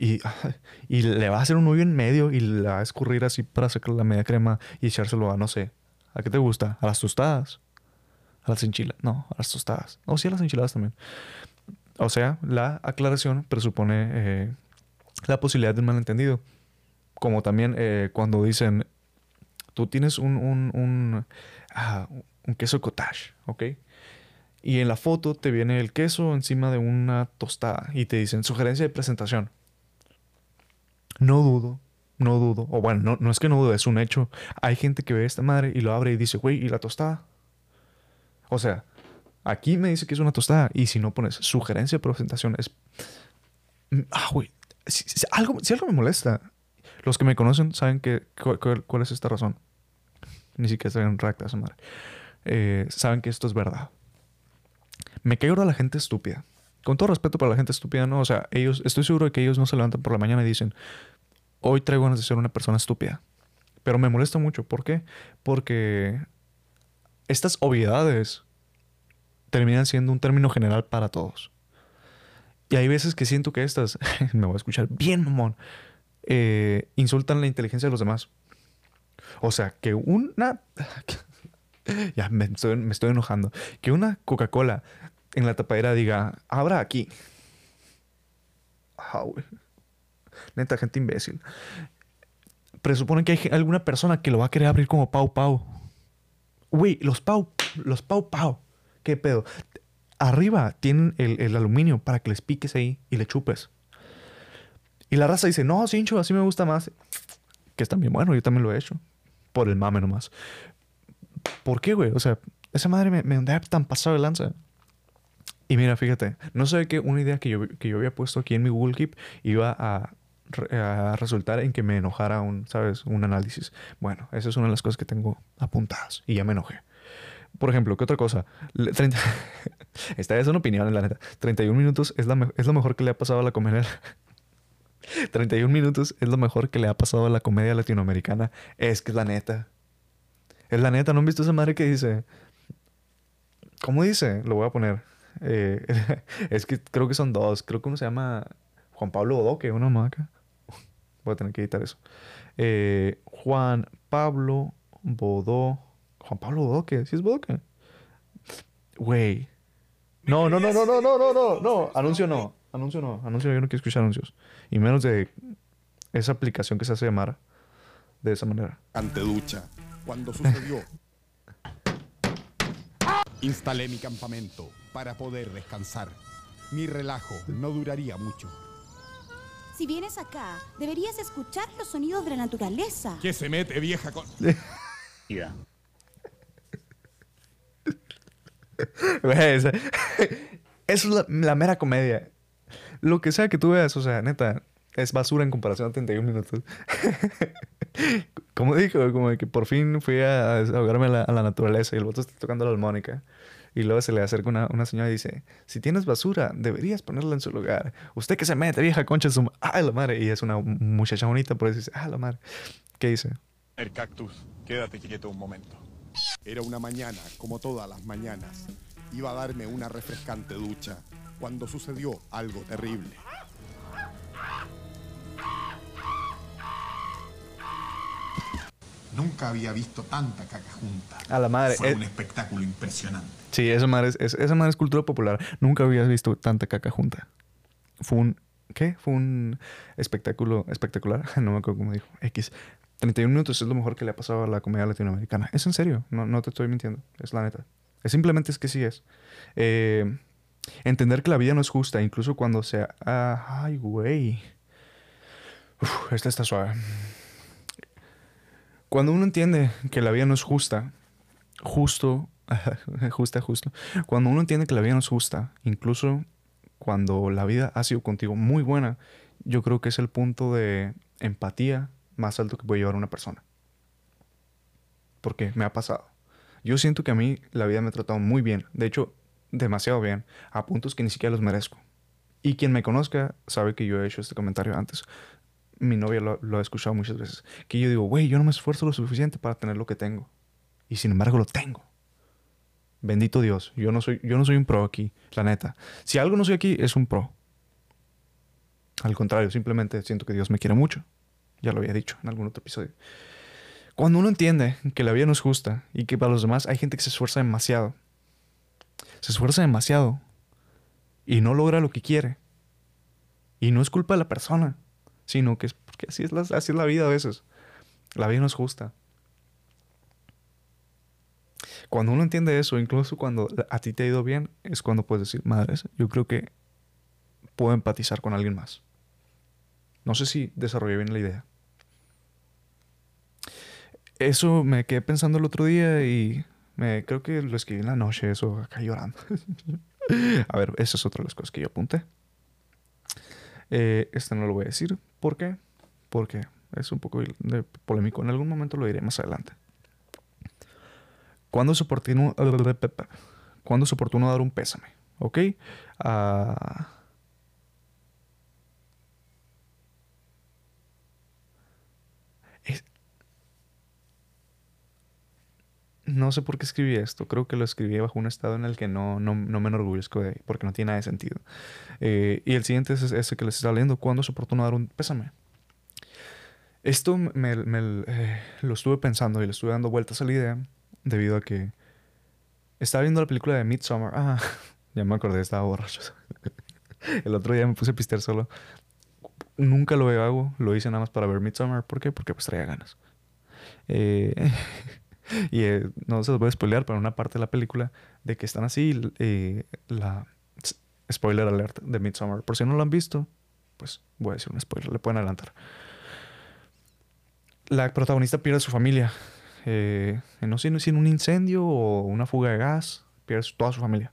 Y, y le va a hacer un hoyo en medio y le va a escurrir así para sacar la media crema y echárselo a, no sé, ¿a qué te gusta? ¿A las tostadas? ¿A las enchiladas? No, a las tostadas. O sí, a las enchiladas también. O sea, la aclaración presupone eh, la posibilidad de un malentendido. Como también eh, cuando dicen, tú tienes un, un, un, ah, queso cottage, ¿ok? Y en la foto te viene el queso encima de una tostada y te dicen sugerencia de presentación. No dudo, no dudo, o bueno, no, no es que no dudo, es un hecho. Hay gente que ve esta madre y lo abre y dice, güey, ¿y la tostada? O sea, aquí me dice que es una tostada y si no pones sugerencia de presentación es... Mm, Ah, güey, si, algo, si algo me molesta, los que me conocen saben que, cu- cu- cuál es esta razón. Ni siquiera está en recta esa madre. Eh, saben que esto es verdad. Me cae ahora la gente estúpida. Con todo respeto para la gente estúpida, ¿no? O sea, ellos, estoy seguro de que ellos no se levantan por la mañana y dicen, hoy traigo ganas de ser una persona estúpida. Pero me molesta mucho. ¿Por qué? Porque estas obviedades terminan siendo un término general para todos. Y hay veces que siento que estas, me voy a escuchar bien, mamón, eh, insultan la inteligencia de los demás. O sea, que una... ya me estoy, enojando. Que una Coca-Cola en la tapadera diga, abra aquí. Ah. Neta, gente imbécil. Presupone que hay alguna persona que lo va a querer abrir como Pau Pau. Güey, los Pau, los Pau Pau. ¿Qué pedo? Arriba tienen el, el aluminio para que les piques ahí y le chupes. Y la raza dice, no, Cincho, así me gusta más. Que está bien bueno, yo también lo he hecho. Por el mame nomás. ¿Por qué, güey? O sea, esa madre me, me andaba tan pasado de lanza. Y mira, fíjate, no sé que una idea que yo, que yo había puesto aquí en mi Google Keep iba a, a resultar en que me enojara un, ¿sabes? Un análisis. Bueno, esa es una de las cosas que tengo apuntadas y ya me enojé. Por ejemplo, ¿qué otra cosa? Le- 30 Esta es una opinión, la neta. 31 minutos es, la es lo mejor que le ha pasado a la comedia. 31 minutos es lo mejor que le ha pasado a la comedia latinoamericana. Es que es la neta. Es la neta. ¿No han visto esa madre que dice? ¿Cómo dice? Lo voy a poner. Eh, es que creo que son dos. Creo que uno se llama Juan Pablo Bodoque, una maca. Voy a tener que editar eso. Eh, Juan Pablo Bodó. Juan Pablo Bodoque. ¿Sí es Bodoque? Güey. No, no, no, no, no, no, no, no, no. Anuncio no. Anuncio no. Anuncio yo no quiero escuchar anuncios. Y menos de esa aplicación que se hace llamar de esa manera. ante ducha. Cuando sucedió, instalé mi campamento para poder descansar. Mi relajo no duraría mucho. Si vienes acá, deberías escuchar los sonidos de la naturaleza. ¿Qué se mete, vieja con...? Esa- Eso es la, la mera comedia. Lo que sea que tú veas, o sea, neta, es basura en comparación a 31 minutos. Como dijo, como que por fin fui a ahogarme a la, a la naturaleza y el voto está tocando la armónica. Y luego se le acerca una, una señora y dice, si tienes basura, deberías ponerla en su lugar. Usted que se mete, vieja concha, su... ¡Ay, la madre! Y es una muchacha bonita, por eso dice, ¡ah, la madre! ¿Qué dice? El cactus, quédate quieto un momento. Era una mañana, como todas las mañanas. Iba a darme una refrescante ducha cuando sucedió algo terrible. Nunca había visto tanta caca junta. A la madre. Fue eh, un espectáculo impresionante. Sí, esa madre es, es- esa madre es cultura popular. Nunca habías visto tanta caca junta. Fue un... ¿Qué? Fue un espectáculo espectacular. No me acuerdo cómo dijo. X. 31 minutos es lo mejor que le ha pasado a la comedia latinoamericana. Es en serio. No, no te estoy mintiendo. Es la neta. Es simplemente es que sí es. Eh, entender que la vida no es justa. Incluso cuando sea... ah, ay, güey. Uf, esta está suave. Cuando uno entiende que la vida no es justa, justo justa, justo. Cuando uno entiende que la vida no es justa, incluso cuando la vida ha sido contigo muy buena, yo creo que es el punto de empatía más alto que puede llevar una persona. Porque me ha pasado. Yo siento que a mí la vida me ha tratado muy bien. De hecho, demasiado bien. A puntos que ni siquiera los merezco. Y quien me conozca sabe que yo he hecho este comentario antes. Mi novia lo, ha escuchado muchas veces. Que yo digo, güey, yo no me esfuerzo lo suficiente para tener lo que tengo. Y sin embargo lo tengo. Bendito Dios. Yo no soy, yo no soy un pro aquí, la neta. Si algo no soy aquí, es un pro. Al contrario, simplemente siento que Dios me quiere mucho. Ya lo había dicho en algún otro episodio. Cuando uno entiende que la vida no es justa y que para los demás hay gente que se esfuerza demasiado, se esfuerza demasiado y no logra lo que quiere. Y no es culpa de la persona, sino que es porque así es la, así es la vida a veces. La vida no es justa. Cuando uno entiende eso, incluso cuando a ti te ha ido bien, es cuando puedes decir, madres, yo creo que puedo empatizar con alguien más. No sé si desarrollé bien la idea. Eso me quedé pensando el otro día y me, creo que lo escribí en la noche, eso acá llorando. a ver, esa es otra de las cosas que yo apunté. Este no lo voy a decir. ¿Por qué? Porque es un poco polémico. En algún momento lo diré más adelante. ¿Cuándo es oportuno, ¿cuándo es oportuno dar un pésame? ¿Ok? Ah, es- no sé por qué escribí esto. Creo que lo escribí bajo un estado en el que no, no, no me enorgullezco de porque no tiene nada de sentido. Eh, y el siguiente es ese que les está leyendo. ¿Cuándo es oportuno dar un pésame? Esto me, eh, lo estuve pensando y le estuve dando vueltas a la idea debido a que estaba viendo la película de Midsommar. Ah, ya me acordé, estaba borracho. El otro día me puse a pistear solo. Nunca lo hago, lo hice nada más para ver Midsommar. ¿Por qué? Porque pues traía ganas. Eh, y eh, no se los voy a spoilear, pero una parte de la película de que están así, eh, la spoiler alert de Midsommar. Por si no lo han visto, pues voy a decir un spoiler, le pueden adelantar. La protagonista pierde su familia. Eh, no sé si en un incendio o una fuga de gas, pierde toda su familia.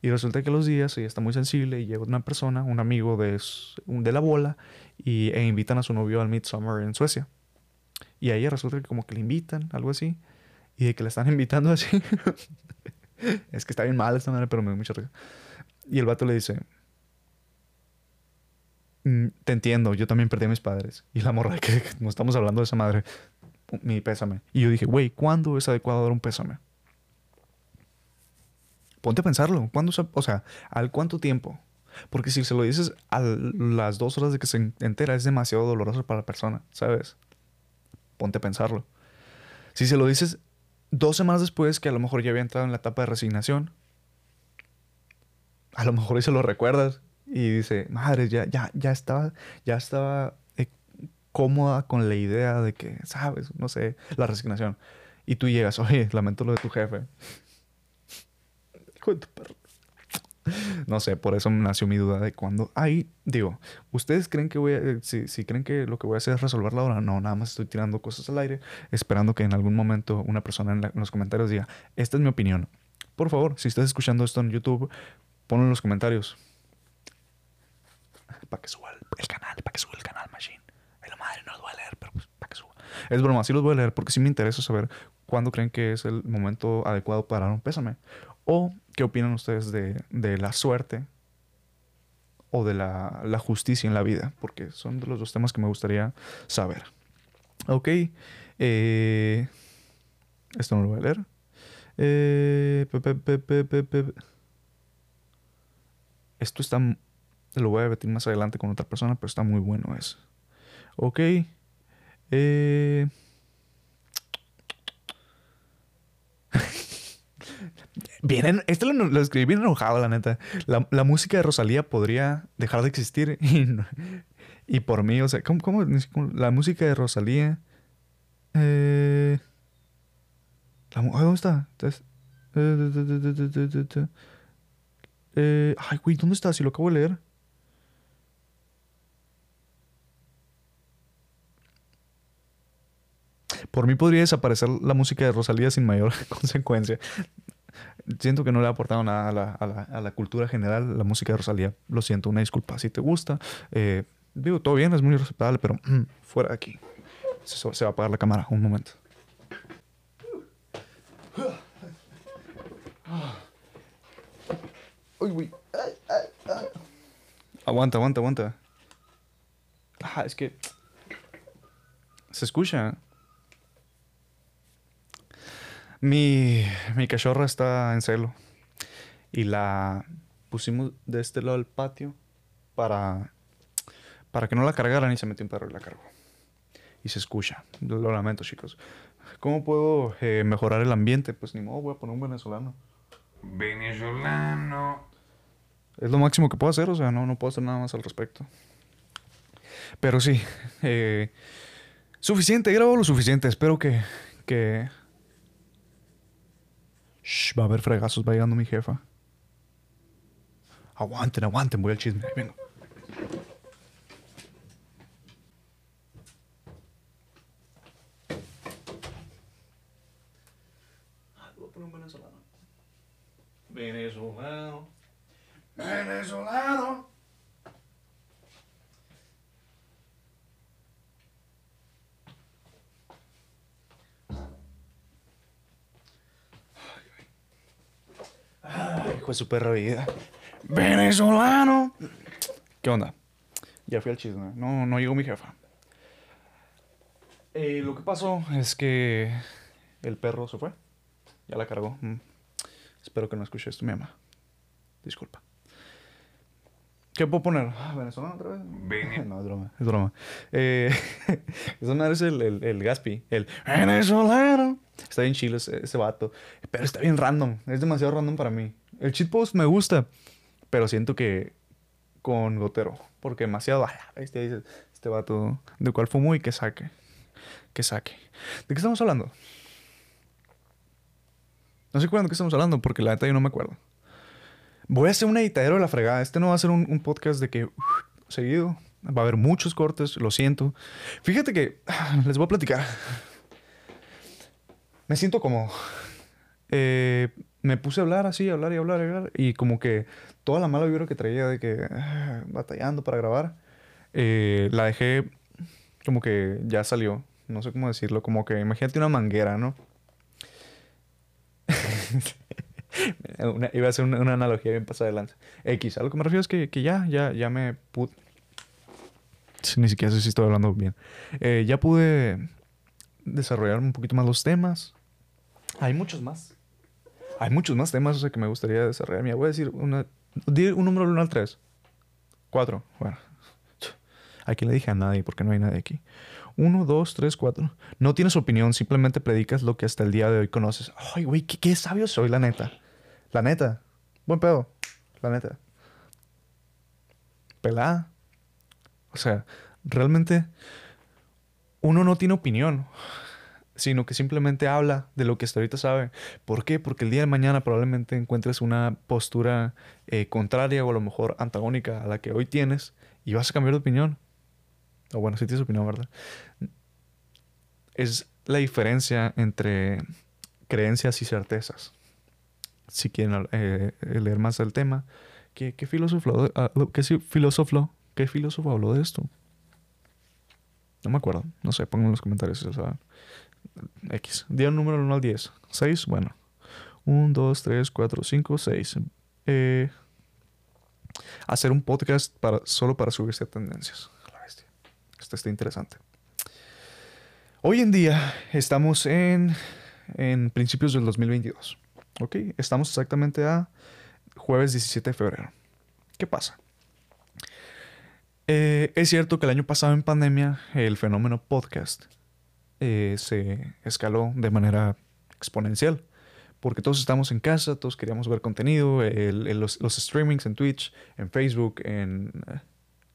Y resulta que los días ella está muy sensible y llega una persona, un amigo de, de la bola, y, e invitan a su novio al Midsummer en Suecia. Y a ella resulta que como que le invitan, algo así. Y de que la están invitando así. es que está bien mal esta manera, pero me da mucha risa. Y el vato le dice, "Mm, te entiendo, yo también perdí a mis padres. Y la morra que que no estamos hablando de esa madre, mi pésame. Y yo dije, güey, ¿cuándo es adecuado dar un pésame? Ponte a pensarlo. ¿Cuándo, o sea, ¿al cuánto tiempo? Porque si se lo dices a las dos horas de que se entera, es demasiado doloroso para la persona, ¿sabes? Ponte a pensarlo. Si se lo dices dos semanas después, que a lo mejor ya había entrado en la etapa de resignación, a lo mejor y se lo recuerdas y dice, madre, ya, ya, ya estaba, ya estaba eh, cómoda con la idea de que, sabes, no sé, la resignación. Y tú llegas, oye, lamento lo de tu jefe. Hijo de tu perro. No sé, por eso nació mi duda de cuándo. Ahí, digo, ¿ustedes creen que voy a. eh, Si, si creen que lo que voy a hacer es resolverla ahora? No, nada más estoy tirando cosas al aire, esperando que en algún momento una persona en, los comentarios diga: Esta es mi opinión. Por favor, si estás escuchando esto en YouTube, ponlo en los comentarios. Para que suba el, el canal, para que suba el canal, Machine. Ay, la madre no los voy a leer, pero pues para que suba. Es broma, sí los voy a leer porque sí me interesa saber cuándo creen que es el momento adecuado para dar un pésame. O qué opinan ustedes de, de la suerte o de la, la justicia en la vida, porque son de los dos temas que me gustaría saber. Ok, eh, esto no lo voy a leer. Eh, Esto está, lo voy a repetir más adelante con otra persona, pero está muy bueno eso. Ok, eh, Vienen, esto lo, lo escribí bien enojado, la neta. La, la música de Rosalía podría dejar de existir y, y por mí, o sea, ¿cómo, cómo- la música de Rosalía? Eh, ¿Dónde está? Eh, ay, güey, ¿dónde está? Si lo acabo de leer. Por mí podría desaparecer la música de Rosalía sin mayor consecuencia. Siento que no le ha aportado nada a la, a la- a la cultura general, la música de Rosalía. Lo siento, una disculpa. Si te gusta, eh, digo, todo bien, es muy respetable, pero fuera de aquí. Se, va a apagar la cámara, un momento. Uy. Ay. Aguanta, aguanta, aguanta. Es que. Se escucha. Mi, mi cachorra está en celo. Y la pusimos de este lado del patio para, para que no la cargaran y se metió un perro y la cargó. Y se escucha. Lo lamento, chicos. ¿Cómo puedo eh, mejorar el ambiente? Pues ni modo, voy a poner un venezolano. Venezolano. Es lo máximo que puedo hacer, o sea, no, no puedo hacer nada más al respecto. Pero sí, eh, suficiente, grabo lo suficiente. Espero que, que... Shh, va a haber fregazos, va llegando mi jefa. Aguanten, aguanten, voy al chisme, ahí vengo. Voy a poner un venezolano. Venezolano. Venezolano. Ay, hijo de su perra vida. Venezolano. ¿Qué onda? Ya fui al chisme. No, no llegó mi jefa. Eh, lo que pasó es que el perro se fue. Ya la cargó. Mm. Espero que no escuche esto, mi mamá. Disculpa. ¿Qué puedo poner? Ah, ¿Venezolano otra vez? Vene- No, es broma, es broma. Eh, esa madre es el, el, el Gaspi, el venezolano. Está bien chido ese, ese vato. Pero está bien random. Es demasiado random para mí. El cheat post me gusta, pero siento que con gotero. Porque demasiado. "Ah, Este, este vato, de cuál fumo y que saque. Que saque. ¿De qué estamos hablando? No sé cuándo de qué estamos hablando, porque la neta yo no me acuerdo. Voy a hacer un editadero de la fregada. Este no va a ser un, podcast de que seguido. Va a haber muchos cortes, lo siento. Fíjate que les voy a platicar. Me siento como. eh, me puse a hablar así, a hablar y hablar y hablar. Y como que toda la mala vibra que traía de que ah, batallando para grabar, eh, la dejé como que ya salió. No sé cómo decirlo. Como que imagínate una manguera, ¿no? Iba a hacer una, una analogía bien pasada de lanza. X, a lo que me refiero es que, que ya, ya, ya me pude. Ni siquiera sé si estoy hablando bien. Eh, ya pude desarrollar un poquito más los temas. Hay muchos más. Hay muchos más temas o sea, que me gustaría desarrollar. Mira, voy a decir una, un número del 1 al 3. 4. Bueno. Aquí le dije a nadie porque no hay nadie aquí. 1, 2, 3, 4. No tienes opinión, simplemente predicas lo que hasta el día de hoy conoces. Ay, güey, qué, qué sabio soy, la neta. La neta. Buen pedo. La neta. Pelada. O sea, realmente uno no tiene opinión, sino que simplemente habla de lo que hasta ahorita sabe. ¿Por qué? Porque el día de mañana probablemente encuentres una postura eh, contraria o a lo mejor antagónica a la que hoy tienes y vas a cambiar de opinión. O bueno, si tienes opinión, ¿verdad? Es la diferencia entre creencias y certezas. Si quieren eh, leer más del tema, ¿qué, qué filósofo, ah, qué filósofo, qué filósofo habló de esto? No me acuerdo. No sé, pongan en los comentarios si saben. X. Día número 1 al 10. 6, bueno. 1, 2, 3, 4, 5, 6. Eh, hacer un podcast para, solo para subirse a tendencias. La bestia. Esto está interesante. Hoy en día estamos en, en principios del 2022. ¿Ok? Estamos exactamente a jueves 17 de febrero. ¿Qué pasa? Eh, es cierto que el año pasado en pandemia el fenómeno podcast eh, se escaló de manera exponencial. Porque todos estamos en casa, todos queríamos ver contenido, los, los streamings en Twitch, en Facebook, en... eh,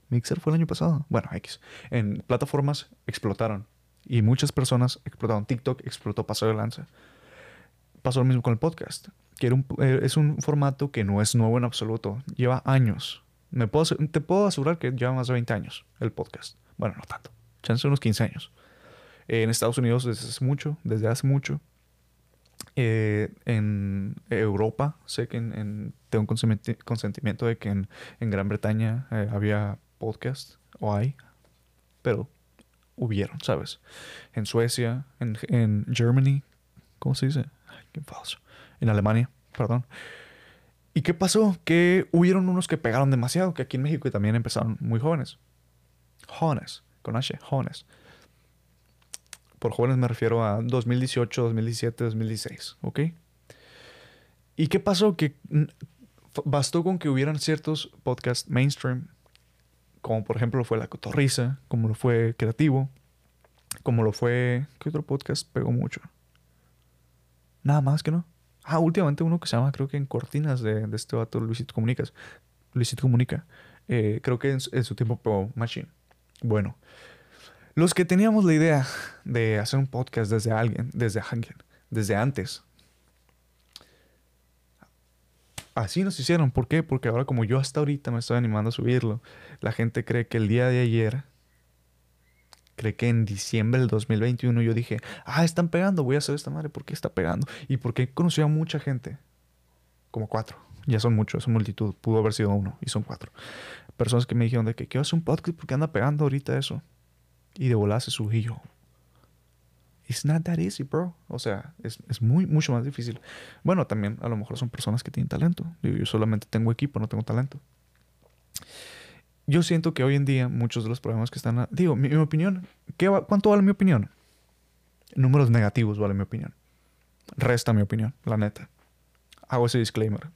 Mixer fue el año pasado. Bueno, X. En plataformas explotaron. Y muchas personas explotaron. TikTok explotó, pasó de lanza. Pasó lo mismo con el podcast. Que eh, es un formato que no es nuevo en absoluto. Lleva años. Te puedo asegurar que lleva más de 20 años el podcast. Bueno, no tanto. Chance unos 15 años. en Estados Unidos desde hace mucho, desde hace mucho. Eh, en Europa, sé que en, en- tengo un consentimiento- de que en, en Gran Bretaña eh, había podcast, o hay, pero hubieron, ¿sabes? En Suecia, en, en Germany, ¿cómo se dice? Falso. En Alemania, perdón. ¿Y qué pasó? Que hubieron unos que pegaron demasiado, que aquí en México también empezaron muy jóvenes. Jóvenes, con H, jóvenes. Por jóvenes me refiero a 2018, 2017, 2016, ¿ok? ¿Y qué pasó? Que bastó con que hubieran ciertos podcasts mainstream, como por ejemplo lo fue La Cotorrisa, como lo fue Creativo, como lo fue... ¿Qué otro podcast pegó mucho? Nada más que no. Ah, últimamente uno que se llama, creo que en Cortinas de, de este vato, Luisito Comunicas. Luisito Comunica. Eh, creo que en, su- tiempo pegó Machine. Bueno, los que teníamos la idea de hacer un podcast desde alguien, desde alguien, desde antes. Así nos hicieron. ¿Por qué? Porque ahora como yo hasta ahorita me estoy animando a subirlo, la gente cree que el día de ayer, cree que en diciembre del 2021 yo dije, ah, están pegando, voy a hacer esta madre. ¿Por qué está pegando? Y porque he conocido a mucha gente. Como cuatro. Ya son muchos, es multitud. Pudo haber sido uno y son cuatro. Personas que me dijeron de que quiero hacer un podcast porque anda pegando ahorita eso. Y de volar se subió. Y yo, It's not that easy, bro. O sea, es, es muy, mucho más difícil. Bueno, también a lo mejor son personas que tienen talento. Yo solamente tengo equipo, no tengo talento. Yo siento que hoy en día muchos de los problemas que están... digo, mi, mi opinión. ¿qué va- ¿Cuánto vale mi opinión? Números negativos vale mi opinión. Resta mi opinión, la neta. Hago ese disclaimer.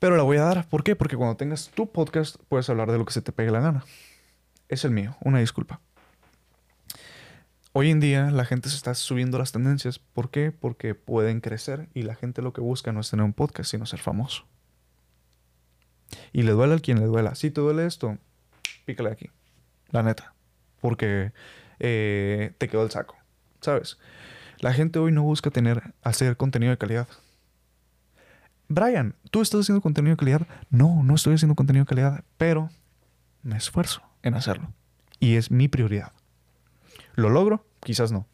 Pero la voy a dar. ¿Por qué? Porque cuando tengas tu podcast puedes hablar de lo que se te pegue la gana. Es el mío. Una disculpa. Hoy en día la gente se está subiendo las tendencias. ¿Por qué? Porque pueden crecer y la gente lo que busca no es tener un podcast, sino ser famoso. Y le duele al quien le duela. Si te duele esto, pícale aquí. La neta. Porque eh, te quedó el saco. ¿Sabes? La gente hoy no busca tener, hacer contenido de calidad. Brian, ¿tú estás haciendo contenido de calidad? No, no estoy haciendo contenido de calidad, pero me esfuerzo en hacerlo. Y es mi prioridad. ¿Lo logro? Quizás no.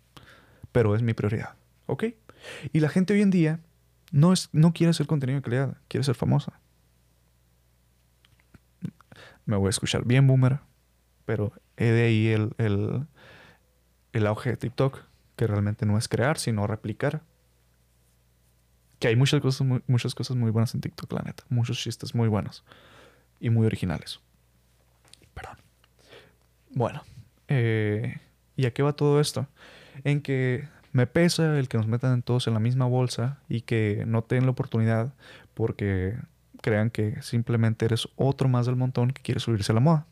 Pero es mi prioridad. ¿Ok? Y la gente hoy en día no, es, no quiere hacer contenido de calidad, quiere ser famosa. Me voy a escuchar bien, boomer. Pero he de ahí el, el, el auge de TikTok, que realmente no es crear, sino replicar. Que hay muchas cosas, muy, muchas cosas muy buenas en TikTok, la neta. Muchos chistes muy buenos y muy originales. Perdón. Bueno, eh, ¿y a qué va todo esto? En que me pesa el que nos metan todos en la misma bolsa y que no te den la oportunidad porque crean que simplemente eres otro más del montón que quiere subirse a la moda.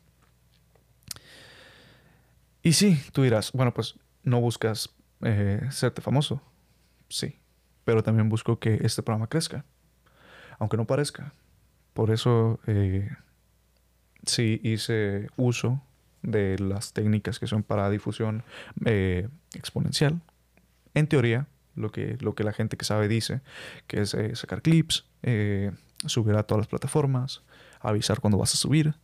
Y sí, tú dirás, bueno, pues no buscas eh, serte famoso. Sí, pero también busco que este programa crezca, aunque no parezca. Por eso eh, sí hice uso de las técnicas que son para difusión eh, exponencial. En teoría, lo que, lo que la gente que sabe dice, que es sacar clips, eh, subir a todas las plataformas, avisar cuando vas a subir,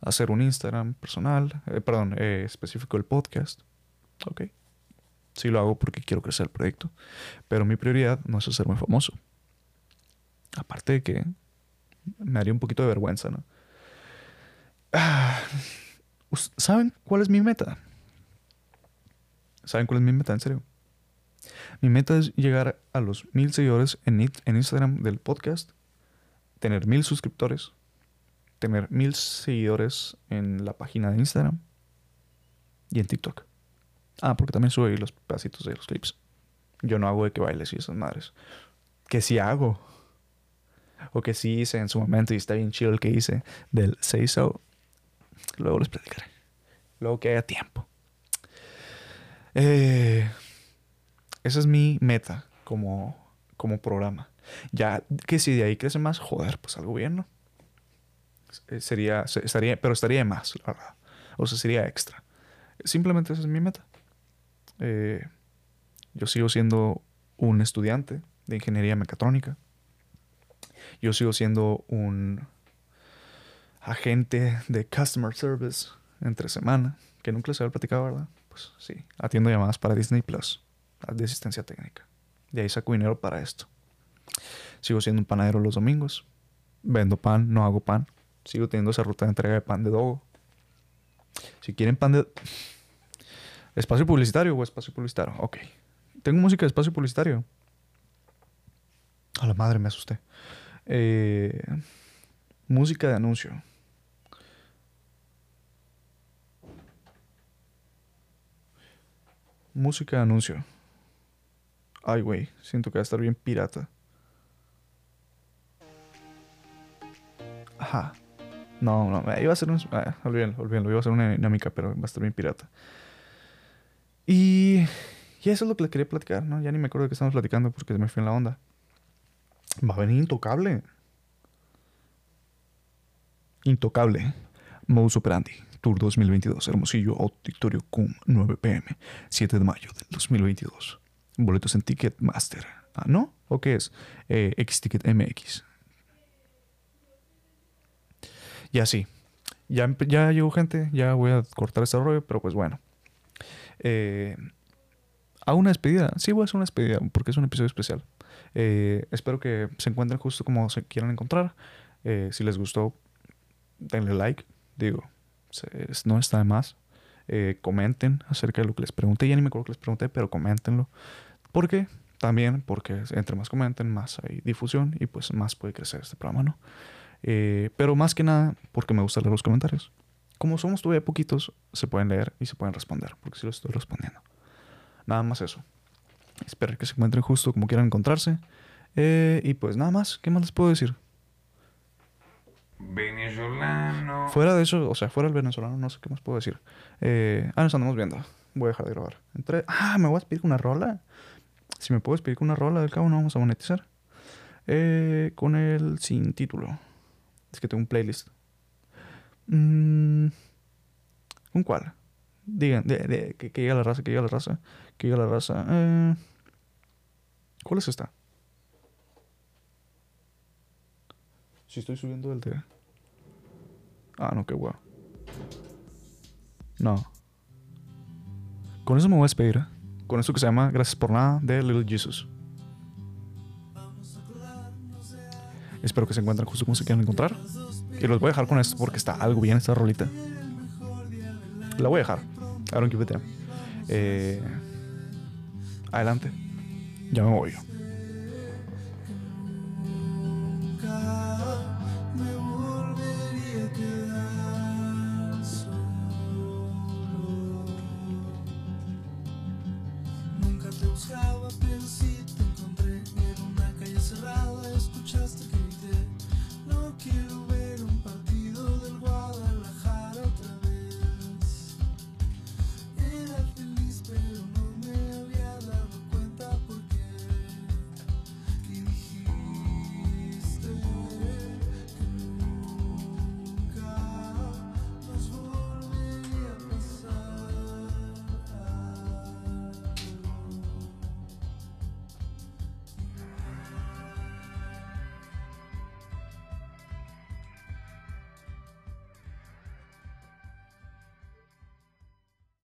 hacer un Instagram personal, eh, perdón, eh, específico del podcast. Ok. Sí lo hago porque quiero crecer el proyecto. Pero mi prioridad no es hacerme famoso. Aparte de que me haría un poquito de vergüenza, ¿no? Ah, ¿Saben cuál es mi meta? ¿Saben cuál es mi meta? En serio. Mi meta es llegar a los mil seguidores en Instagram del podcast, tener mil suscriptores, tener mil seguidores en la página de Instagram y en TikTok. Ah, porque también subo ahí los pedacitos de los clips. Yo no hago de que bailes y esas madres. Que sí hago. O que sí hice en su momento y está bien chido el que hice del Say So. Luego les platicaré. Luego que haya tiempo. Eh, esa es mi meta como, como programa. Ya que si de ahí crece más, joder, pues algo bien, ¿no? Eh, Sería, se- estaría, pero estaría más, la verdad. O sea, sería extra. Simplemente esa es mi meta. Eh, yo sigo siendo un estudiante de ingeniería mecatrónica. Yo sigo siendo un agente de customer service entre semana, que nunca les había platicado, ¿verdad? Pues sí, atiendo llamadas para Disney Plus, de asistencia técnica. De ahí saco dinero para esto. Sigo siendo un panadero los domingos. Vendo pan, no hago pan. Sigo teniendo esa ruta de entrega de pan de dogo. Si quieren pan de... ¿Espacio publicitario o espacio publicitario? Ok. Tengo música de espacio publicitario. A la madre me asusté. Eh, música de anuncio. Música de anuncio. Ay, güey. Siento que va a estar bien pirata. Ajá. No, no. Iba a ser un... Ah, olvídenlo, olvídenlo. Iba a ser una dinámica, pero va a estar bien pirata. Y... Y eso es lo que les quería platicar, ¿no? Ya ni me acuerdo de qué estamos platicando porque me fui en la onda. Va a venir Intocable. Intocable. Modus Operandi. Tour 2022. Hermosillo Auditorio Cum 9 pm. 7 de mayo del 2022. Boletos en Ticketmaster. Ah, ¿no? ¿O qué es? Eh, X-Ticket MX. Y así. Ya, ya llegó gente. Ya voy a cortar este rollo. Pero pues bueno. Eh, a una despedida. Sí, voy a hacer una despedida porque es un episodio especial. Eh, espero que se encuentren justo como se quieran encontrar. Eh, si les gustó, denle like. Digo, se- no está de más. Eh, comenten acerca de lo que les pregunté. Ya ni me acuerdo que les pregunté, pero coméntenlo. ¿Por qué? También porque entre más comenten, más hay difusión y pues más puede crecer este programa, ¿no? Eh, pero más que nada porque me gusta leer los comentarios. Como somos todavía poquitos, se pueden leer y se pueden responder, porque sí los estoy respondiendo. Nada más eso. Espero que se encuentren justo como quieran encontrarse. Eh, y pues nada más, ¿qué más les puedo decir? Venezolano. Fuera de eso, o sea, fuera el venezolano, no sé qué más puedo decir. Eh, ah, nos andamos viendo. Voy a dejar de grabar. Entré, ah, me voy a despedir con una rola. Si me puedo despedir con una rola, del cabo no vamos a monetizar. Eh, con el sin título. Es que tengo un playlist. Mm, ¿Con cuál? Digan, de, que, llegue la raza, que llegue la raza, que llegue la raza. Eh, ¿Cuál es esta? Si estoy subiendo el de... Ah, no, qué guau. No. Con eso me voy a despedir. Con esto que se llama Gracias por nada de Little Jesus. Espero que se encuentren justo como se quieran encontrar. Y los voy a dejar con esto porque está algo bien esta rolita. La voy a dejar. I don't give a damn. Eh, adelante. Ya me voy.